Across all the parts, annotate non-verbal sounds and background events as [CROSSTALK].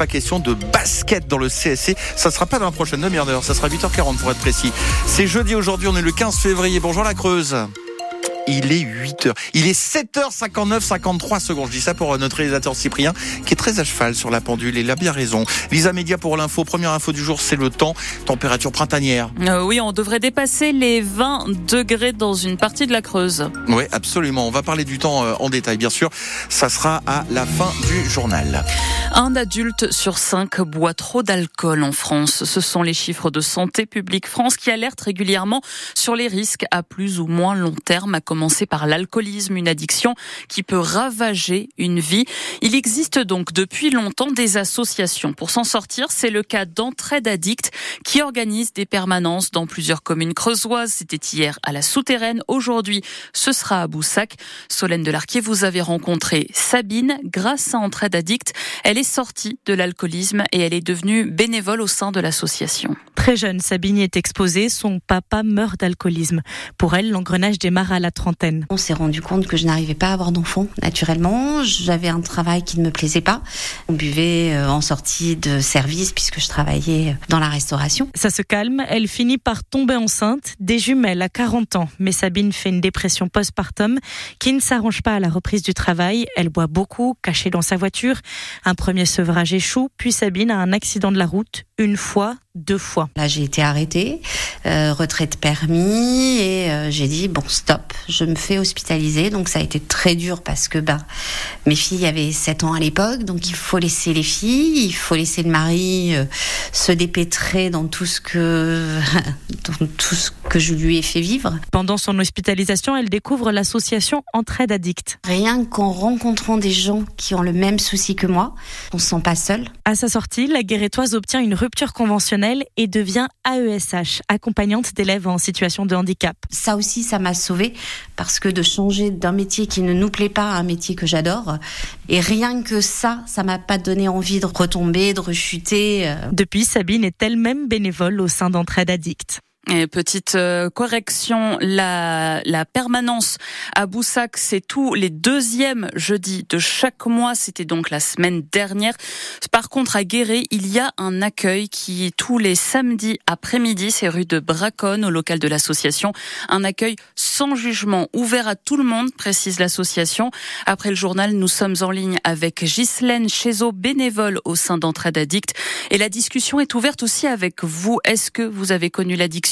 sera question de basket dans le CSC. Ça sera pas dans la prochaine demi-heure, ça sera 8h40 pour être précis. C'est jeudi aujourd'hui, on est le 15 février. Bonjour la Creuse. Il est 8h. Il est 7h59, 53 secondes. Je dis ça pour notre réalisateur Cyprien, qui est très à cheval sur la pendule. Il a bien raison. Lisa Média pour l'info. Première info du jour, c'est le temps. Température printanière. Euh, oui, on devrait dépasser les 20 degrés dans une partie de la Creuse. Oui, absolument. On va parler du temps euh, en détail, bien sûr. Ça sera à la fin du journal. Un adulte sur cinq boit trop d'alcool en France. Ce sont les chiffres de Santé publique France qui alertent régulièrement sur les risques à plus ou moins long terme, à commencer par l'alcoolisme, une addiction qui peut ravager une vie. Il existe donc depuis longtemps des associations pour s'en sortir. C'est le cas d'Entraide Addict qui organise des permanences dans plusieurs communes creusoises. C'était hier à la Souterraine. Aujourd'hui, ce sera à Boussac. Solène Delarquier, vous avez rencontré Sabine grâce à Entraide Addict. Elle est sortie de l'alcoolisme et elle est devenue bénévole au sein de l'association. Très jeune, Sabine est exposée. Son papa meurt d'alcoolisme. Pour elle, l'engrenage démarre à la trentaine. On s'est rendu compte que je n'arrivais pas à avoir d'enfants naturellement. J'avais un travail qui ne me plaisait pas. On buvait euh, en sortie de service puisque je travaillais dans la restauration. Ça se calme. Elle finit par tomber enceinte, des jumelles à 40 ans. Mais Sabine fait une dépression postpartum qui ne s'arrange pas à la reprise du travail. Elle boit beaucoup, cachée dans sa voiture. Un premier sevrage échoue, puis Sabine a un accident de la route, une fois, deux fois. Là, j'ai été arrêtée, euh, retraite permis, et euh, j'ai dit bon stop, je me fais hospitaliser. Donc ça a été très dur parce que ben mes filles avaient 7 ans à l'époque, donc il faut laisser les filles, il faut laisser le mari euh, se dépêtrer dans tout ce que [LAUGHS] dans tout ce que je lui ai fait vivre. Pendant son hospitalisation, elle découvre l'association Entraide Addict. Rien qu'en rencontrant des gens qui ont le même souci que moi, on se sent pas seul. À sa sortie, la guérétoise obtient une rupture conventionnelle et devient AESH, accompagnante d'élèves en situation de handicap. Ça aussi, ça m'a sauvée parce que de changer d'un métier qui ne nous plaît pas à un métier que j'adore, et rien que ça, ça m'a pas donné envie de retomber, de rechuter. euh. Depuis, Sabine est elle-même bénévole au sein d'Entraide Addict. Et petite euh, correction, la, la permanence à Boussac, c'est tous les deuxièmes jeudis de chaque mois. C'était donc la semaine dernière. Par contre, à Guéret, il y a un accueil qui est tous les samedis après-midi. C'est rue de Braconne, au local de l'association. Un accueil sans jugement, ouvert à tout le monde, précise l'association. Après le journal, nous sommes en ligne avec Ghislaine Chézot, bénévole au sein d'Entraide Addict. Et la discussion est ouverte aussi avec vous. Est-ce que vous avez connu l'addiction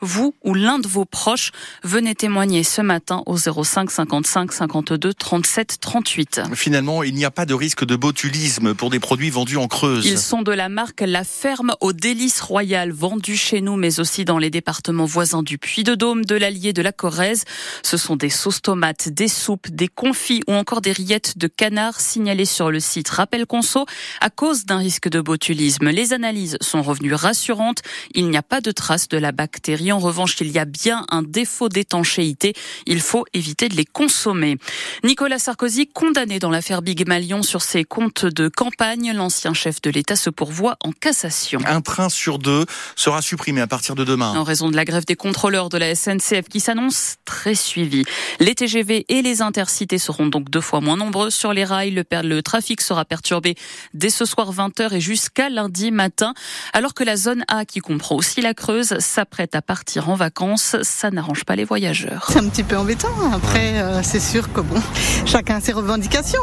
vous ou l'un de vos proches, venez témoigner ce matin au 05 55 52 37 38. Finalement, il n'y a pas de risque de botulisme pour des produits vendus en Creuse. Ils sont de la marque La Ferme aux délices royales, vendus chez nous, mais aussi dans les départements voisins du Puy-de-Dôme, de l'Allier, de la Corrèze. Ce sont des sauces tomates, des soupes, des confits ou encore des rillettes de canard signalées sur le site Rappel Conso à cause d'un risque de botulisme. Les analyses sont revenues rassurantes. Il n'y a pas de traces de la bactérie. En revanche, il y a bien un défaut d'étanchéité. Il faut éviter de les consommer. Nicolas Sarkozy, condamné dans l'affaire Big Malion sur ses comptes de campagne, l'ancien chef de l'État se pourvoit en cassation. Un train sur deux sera supprimé à partir de demain. En raison de la grève des contrôleurs de la SNCF qui s'annonce très suivie. Les TGV et les intercités seront donc deux fois moins nombreux sur les rails. Le, le trafic sera perturbé dès ce soir 20h et jusqu'à lundi matin. Alors que la zone A, qui comprend aussi la Creuse, s'apprête à partir en vacances, ça n'arrange pas les voyageurs. C'est un petit peu embêtant. Après, euh, c'est sûr que bon, chacun a ses revendications.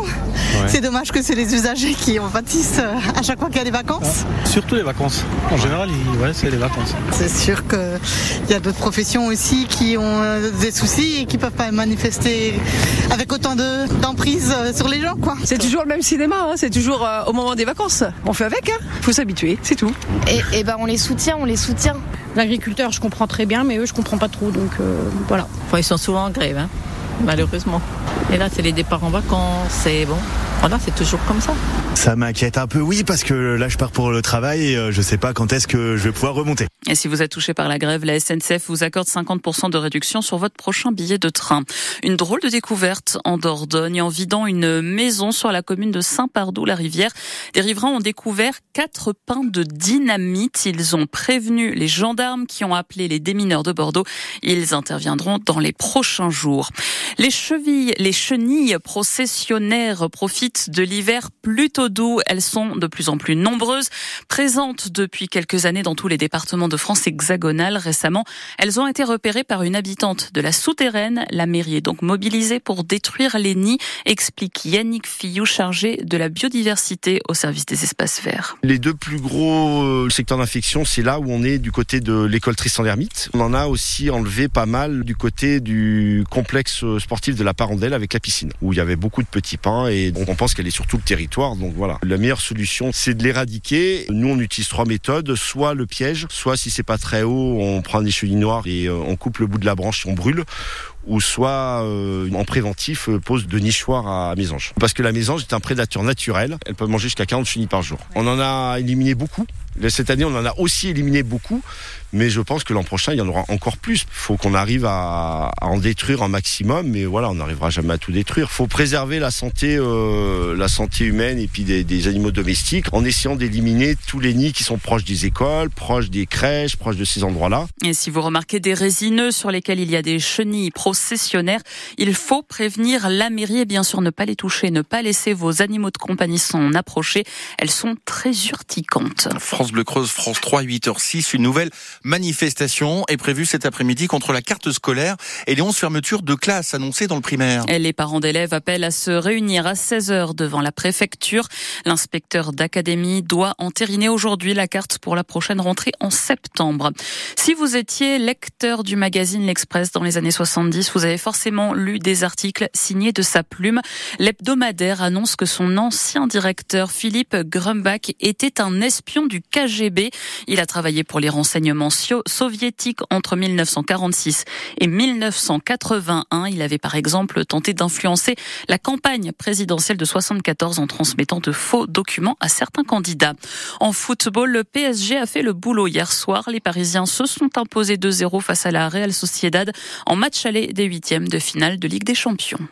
C'est dommage que c'est les usagers qui en pâtissent euh, à chaque fois qu'il y a des vacances. Surtout les vacances. En général, ouais, c'est les vacances. C'est sûr qu'il y a d'autres professions aussi qui ont euh, des soucis et qui peuvent pas manifester avec autant de- d'emprise sur les gens, quoi. C'est toujours le même cinéma, hein, c'est toujours euh, au moment des vacances. On fait avec, hein. faut s'habituer, c'est tout. Et, et ben on les soutient, on les soutient. L'agriculteur, je comprends très bien, mais eux, je comprends pas trop. Donc euh, voilà. Ils sont souvent en grève, hein, malheureusement. Et là, c'est les départs en vacances, c'est bon. Voilà, c'est toujours comme ça. Ça m'inquiète un peu, oui, parce que là, je pars pour le travail et euh, je sais pas quand est-ce que je vais pouvoir remonter. Et si vous êtes touché par la grève, la SNCF vous accorde 50% de réduction sur votre prochain billet de train. Une drôle de découverte en Dordogne. En vidant une maison sur la commune de Saint-Pardoux-la-Rivière, des riverains ont découvert quatre pains de dynamite. Ils ont prévenu les gendarmes qui ont appelé les démineurs de Bordeaux. Ils interviendront dans les prochains jours. Les chevilles, les chenilles processionnaires profitent de l'hiver plutôt doux. Elles sont de plus en plus nombreuses, présentes depuis quelques années dans tous les départements de France hexagonale. Récemment, elles ont été repérées par une habitante de la souterraine. La mairie est donc mobilisée pour détruire les nids, explique Yannick Fillou, chargé de la biodiversité au service des espaces verts. Les deux plus gros euh, secteurs d'infection, c'est là où on est du côté de l'école Tristan d'Hermite. On en a aussi enlevé pas mal du côté du complexe sportif de la Parandelle avec la piscine, où il y avait beaucoup de petits pins et on pense qu'elle est sur tout le territoire. Donc voilà, la meilleure solution, c'est de l'éradiquer. Nous, on utilise trois méthodes soit le piège, soit si c'est pas très haut, on prend des chenilles noires et euh, on coupe le bout de la branche on brûle ou soit euh, en préventif euh, pose de nichoirs à mésange. Parce que la mésange est un prédateur naturel, elle peut manger jusqu'à 40 chenilles par jour. On en a éliminé beaucoup. Cette année, on en a aussi éliminé beaucoup, mais je pense que l'an prochain, il y en aura encore plus. Il faut qu'on arrive à, en détruire un maximum, mais voilà, on n'arrivera jamais à tout détruire. Il faut préserver la santé, euh, la santé humaine et puis des, des animaux domestiques en essayant d'éliminer tous les nids qui sont proches des écoles, proches des crèches, proches de ces endroits-là. Et si vous remarquez des résineux sur lesquels il y a des chenilles il faut prévenir la mairie et bien sûr ne pas les toucher, ne pas laisser vos animaux de compagnie s'en approcher. Elles sont très urticantes. France Bleu Creuse, France 3, 8h06, une nouvelle manifestation est prévue cet après-midi contre la carte scolaire et les 11 fermetures de classes annoncées dans le primaire. Et les parents d'élèves appellent à se réunir à 16h devant la préfecture. L'inspecteur d'académie doit entériner aujourd'hui la carte pour la prochaine rentrée en septembre. Si vous étiez lecteur du magazine L'Express dans les années 70, vous avez forcément lu des articles signés de sa plume. L'hebdomadaire annonce que son ancien directeur Philippe Grumbach était un espion du KGB. Il a travaillé pour les renseignements soviétiques entre 1946 et 1981. Il avait par exemple tenté d'influencer la campagne présidentielle de 74 en transmettant de faux documents à certains candidats. En football, le PSG a fait le boulot hier soir. Les Parisiens se sont imposés 2-0 face à la Real Sociedad en match aller des huitièmes de finale de Ligue des Champions.